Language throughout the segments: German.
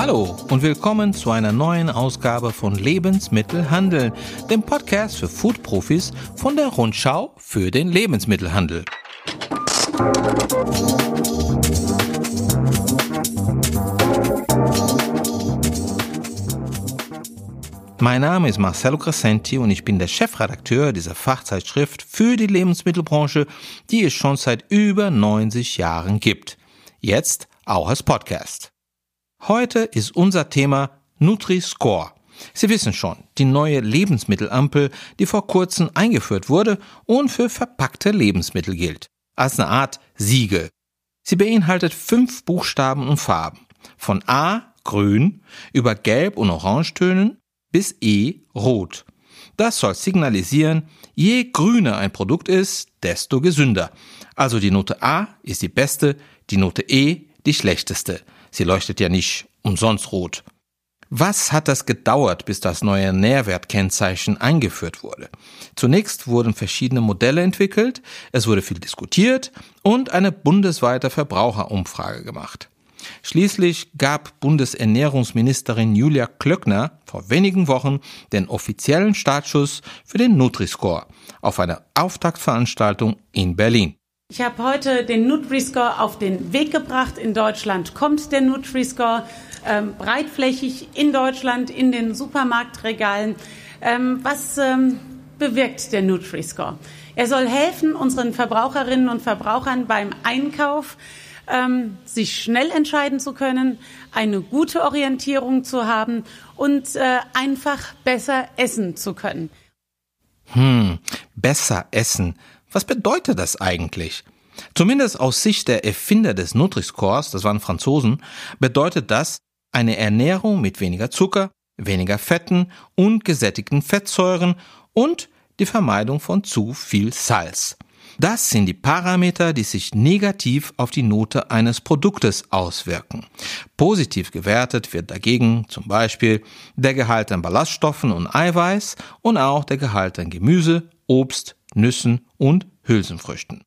Hallo und willkommen zu einer neuen Ausgabe von Lebensmittelhandel, dem Podcast für Foodprofis von der Rundschau für den Lebensmittelhandel. Mein Name ist Marcelo Crescenti und ich bin der Chefredakteur dieser Fachzeitschrift für die Lebensmittelbranche, die es schon seit über 90 Jahren gibt. Jetzt auch als Podcast. Heute ist unser Thema Nutri-Score. Sie wissen schon, die neue Lebensmittelampel, die vor kurzem eingeführt wurde und für verpackte Lebensmittel gilt. Als eine Art Siegel. Sie beinhaltet fünf Buchstaben und Farben. Von A, grün, über gelb und orangetönen bis E rot. Das soll signalisieren, je grüner ein Produkt ist, desto gesünder. Also die Note A ist die beste, die Note E die schlechteste. Sie leuchtet ja nicht umsonst rot. Was hat das gedauert, bis das neue Nährwertkennzeichen eingeführt wurde? Zunächst wurden verschiedene Modelle entwickelt, es wurde viel diskutiert und eine bundesweite Verbraucherumfrage gemacht. Schließlich gab Bundesernährungsministerin Julia Klöckner vor wenigen Wochen den offiziellen Startschuss für den Nutri-Score auf einer Auftaktveranstaltung in Berlin. Ich habe heute den Nutri-Score auf den Weg gebracht. In Deutschland kommt der Nutri-Score ähm, breitflächig in Deutschland in den Supermarktregalen. Ähm, was ähm, bewirkt der Nutri-Score? Er soll helfen, unseren Verbraucherinnen und Verbrauchern beim Einkauf ähm, sich schnell entscheiden zu können, eine gute Orientierung zu haben und äh, einfach besser essen zu können. Hm, besser essen. Was bedeutet das eigentlich? Zumindest aus Sicht der Erfinder des Nutri-Scores, das waren Franzosen, bedeutet das eine Ernährung mit weniger Zucker, weniger Fetten und gesättigten Fettsäuren und die Vermeidung von zu viel Salz. Das sind die Parameter, die sich negativ auf die Note eines Produktes auswirken. Positiv gewertet wird dagegen zum Beispiel der Gehalt an Ballaststoffen und Eiweiß und auch der Gehalt an Gemüse, Obst, Nüssen und Hülsenfrüchten.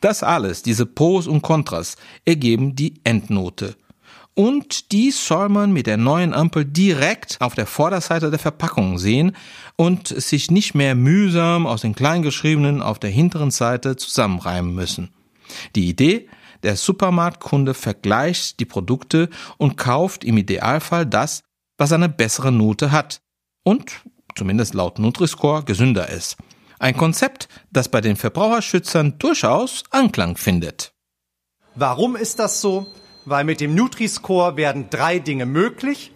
Das alles, diese Pros und Kontras, ergeben die Endnote und dies soll man mit der neuen Ampel direkt auf der Vorderseite der Verpackung sehen und sich nicht mehr mühsam aus den Kleingeschriebenen auf der hinteren Seite zusammenreimen müssen. Die Idee, der Supermarktkunde vergleicht die Produkte und kauft im Idealfall das, was eine bessere Note hat und, zumindest laut Nutri-Score, gesünder ist. Ein Konzept, das bei den Verbraucherschützern durchaus Anklang findet. Warum ist das so? weil mit dem Nutri-Score werden drei Dinge möglich.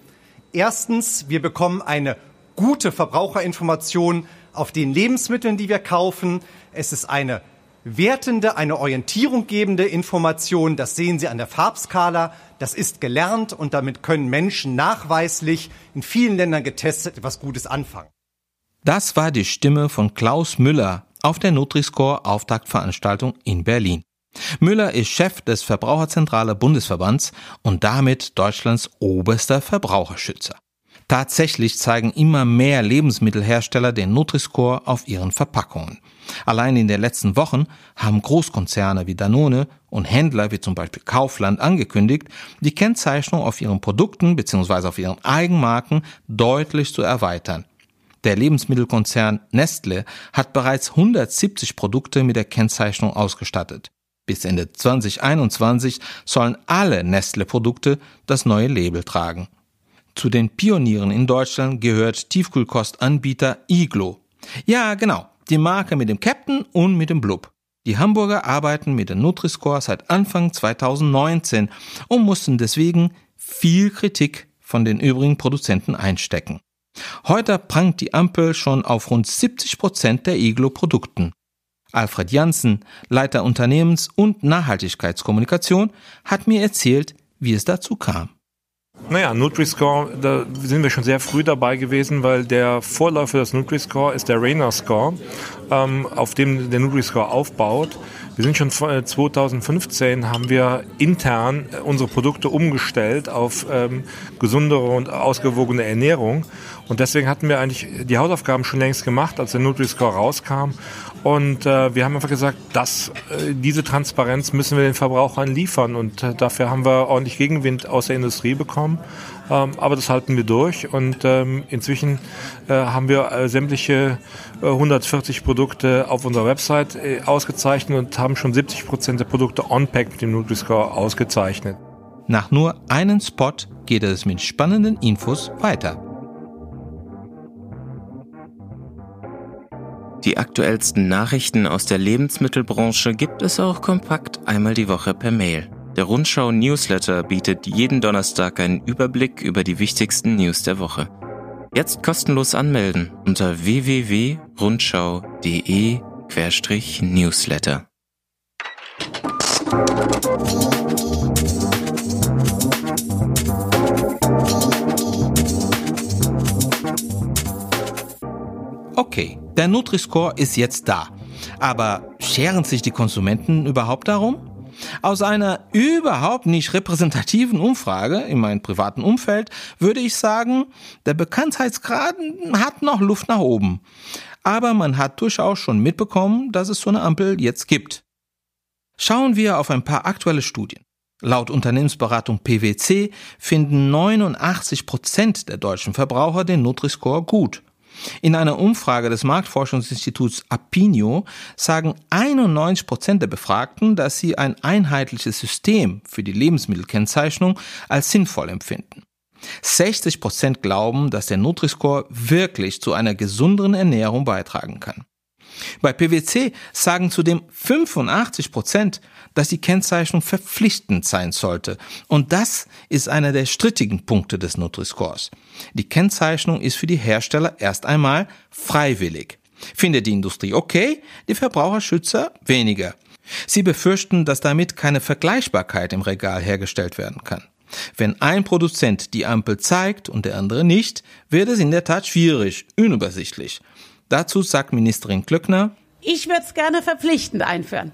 Erstens, wir bekommen eine gute Verbraucherinformation auf den Lebensmitteln, die wir kaufen. Es ist eine wertende, eine Orientierung gebende Information. Das sehen Sie an der Farbskala. Das ist gelernt und damit können Menschen nachweislich in vielen Ländern getestet etwas Gutes anfangen. Das war die Stimme von Klaus Müller auf der Nutri-Score Auftaktveranstaltung in Berlin. Müller ist Chef des Verbraucherzentrale Bundesverbands und damit Deutschlands oberster Verbraucherschützer. Tatsächlich zeigen immer mehr Lebensmittelhersteller den Nutri-Score auf ihren Verpackungen. Allein in den letzten Wochen haben Großkonzerne wie Danone und Händler wie zum Beispiel Kaufland angekündigt, die Kennzeichnung auf ihren Produkten bzw. auf ihren Eigenmarken deutlich zu erweitern. Der Lebensmittelkonzern Nestle hat bereits 170 Produkte mit der Kennzeichnung ausgestattet. Bis Ende 2021 sollen alle Nestle-Produkte das neue Label tragen. Zu den Pionieren in Deutschland gehört Tiefkühlkostanbieter Iglo. Ja, genau, die Marke mit dem Captain und mit dem Blub. Die Hamburger arbeiten mit der Nutri-Score seit Anfang 2019 und mussten deswegen viel Kritik von den übrigen Produzenten einstecken. Heute prangt die Ampel schon auf rund 70 Prozent der Iglo-Produkten. Alfred Janssen, Leiter Unternehmens- und Nachhaltigkeitskommunikation, hat mir erzählt, wie es dazu kam. Naja, Nutri-Score, da sind wir schon sehr früh dabei gewesen, weil der Vorläufer des Nutri-Score ist der Rainer-Score, ähm, auf dem der Nutri-Score aufbaut. Wir sind schon 2015 äh, haben wir intern unsere Produkte umgestellt auf ähm, gesundere und ausgewogene Ernährung Und deswegen hatten wir eigentlich die Hausaufgaben schon längst gemacht, als der Nutri-Score rauskam. Und äh, wir haben einfach gesagt, dass äh, diese Transparenz müssen wir den Verbrauchern liefern. Und äh, dafür haben wir ordentlich Gegenwind aus der Industrie bekommen. Ähm, aber das halten wir durch. Und ähm, inzwischen äh, haben wir äh, sämtliche äh, 140 Produkte auf unserer Website äh, ausgezeichnet und haben schon 70 Prozent der Produkte on-pack mit dem Nutri-Score ausgezeichnet. Nach nur einem Spot geht es mit spannenden Infos weiter. Die aktuellsten Nachrichten aus der Lebensmittelbranche gibt es auch kompakt einmal die Woche per Mail. Der Rundschau Newsletter bietet jeden Donnerstag einen Überblick über die wichtigsten News der Woche. Jetzt kostenlos anmelden unter www.rundschau.de-newsletter. Okay, der Nutri-Score ist jetzt da. Aber scheren sich die Konsumenten überhaupt darum? Aus einer überhaupt nicht repräsentativen Umfrage in meinem privaten Umfeld würde ich sagen, der Bekanntheitsgrad hat noch Luft nach oben. Aber man hat durchaus schon mitbekommen, dass es so eine Ampel jetzt gibt. Schauen wir auf ein paar aktuelle Studien. Laut Unternehmensberatung PwC finden 89 Prozent der deutschen Verbraucher den Nutri-Score gut. In einer Umfrage des Marktforschungsinstituts Apinio sagen 91 Prozent der Befragten, dass sie ein einheitliches System für die Lebensmittelkennzeichnung als sinnvoll empfinden. 60 Prozent glauben, dass der Nutri-Score wirklich zu einer gesünderen Ernährung beitragen kann. Bei PwC sagen zudem 85 Prozent, dass die Kennzeichnung verpflichtend sein sollte. Und das ist einer der strittigen Punkte des Nutri-Scores. Die Kennzeichnung ist für die Hersteller erst einmal freiwillig. Findet die Industrie okay, die Verbraucherschützer weniger. Sie befürchten, dass damit keine Vergleichbarkeit im Regal hergestellt werden kann. Wenn ein Produzent die Ampel zeigt und der andere nicht, wird es in der Tat schwierig, unübersichtlich. Dazu sagt Ministerin Klöckner, ich würde es gerne verpflichtend einführen.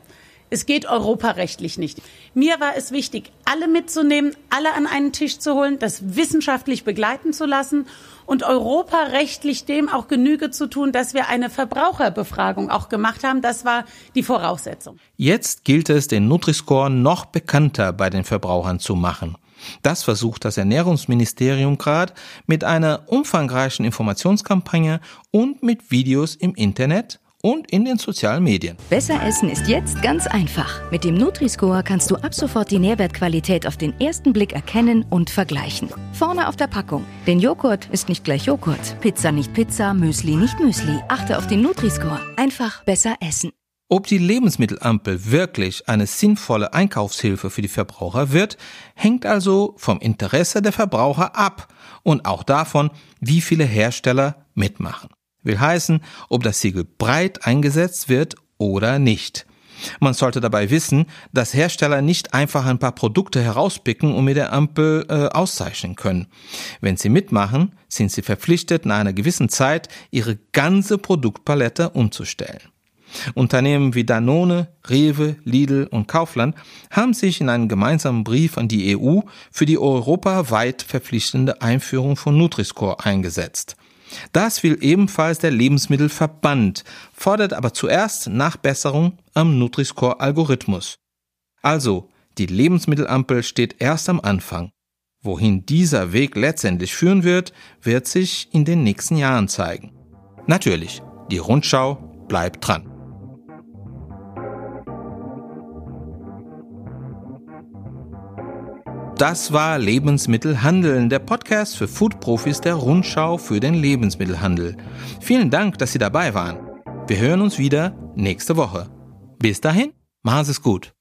Es geht europarechtlich nicht. Mir war es wichtig, alle mitzunehmen, alle an einen Tisch zu holen, das wissenschaftlich begleiten zu lassen und europarechtlich dem auch Genüge zu tun, dass wir eine Verbraucherbefragung auch gemacht haben. Das war die Voraussetzung. Jetzt gilt es, den Nutri-Score noch bekannter bei den Verbrauchern zu machen. Das versucht das Ernährungsministerium gerade mit einer umfangreichen Informationskampagne und mit Videos im Internet und in den sozialen Medien. Besser essen ist jetzt ganz einfach. Mit dem Nutri-Score kannst du ab sofort die Nährwertqualität auf den ersten Blick erkennen und vergleichen. Vorne auf der Packung. Denn Joghurt ist nicht gleich Joghurt. Pizza nicht Pizza, Müsli nicht Müsli. Achte auf den Nutri-Score. Einfach besser essen. Ob die Lebensmittelampel wirklich eine sinnvolle Einkaufshilfe für die Verbraucher wird, hängt also vom Interesse der Verbraucher ab und auch davon, wie viele Hersteller mitmachen. Will heißen, ob das Siegel breit eingesetzt wird oder nicht. Man sollte dabei wissen, dass Hersteller nicht einfach ein paar Produkte herauspicken und mit der Ampel äh, auszeichnen können. Wenn sie mitmachen, sind sie verpflichtet, nach einer gewissen Zeit ihre ganze Produktpalette umzustellen. Unternehmen wie Danone, Rewe, Lidl und Kaufland haben sich in einem gemeinsamen Brief an die EU für die europaweit verpflichtende Einführung von Nutri-Score eingesetzt. Das will ebenfalls der Lebensmittelverband, fordert aber zuerst Nachbesserung am Nutri-Score-Algorithmus. Also, die Lebensmittelampel steht erst am Anfang. Wohin dieser Weg letztendlich führen wird, wird sich in den nächsten Jahren zeigen. Natürlich, die Rundschau bleibt dran. Das war Lebensmittelhandeln, der Podcast für Foodprofis der Rundschau für den Lebensmittelhandel. Vielen Dank, dass Sie dabei waren. Wir hören uns wieder nächste Woche. Bis dahin, machen Sie es gut.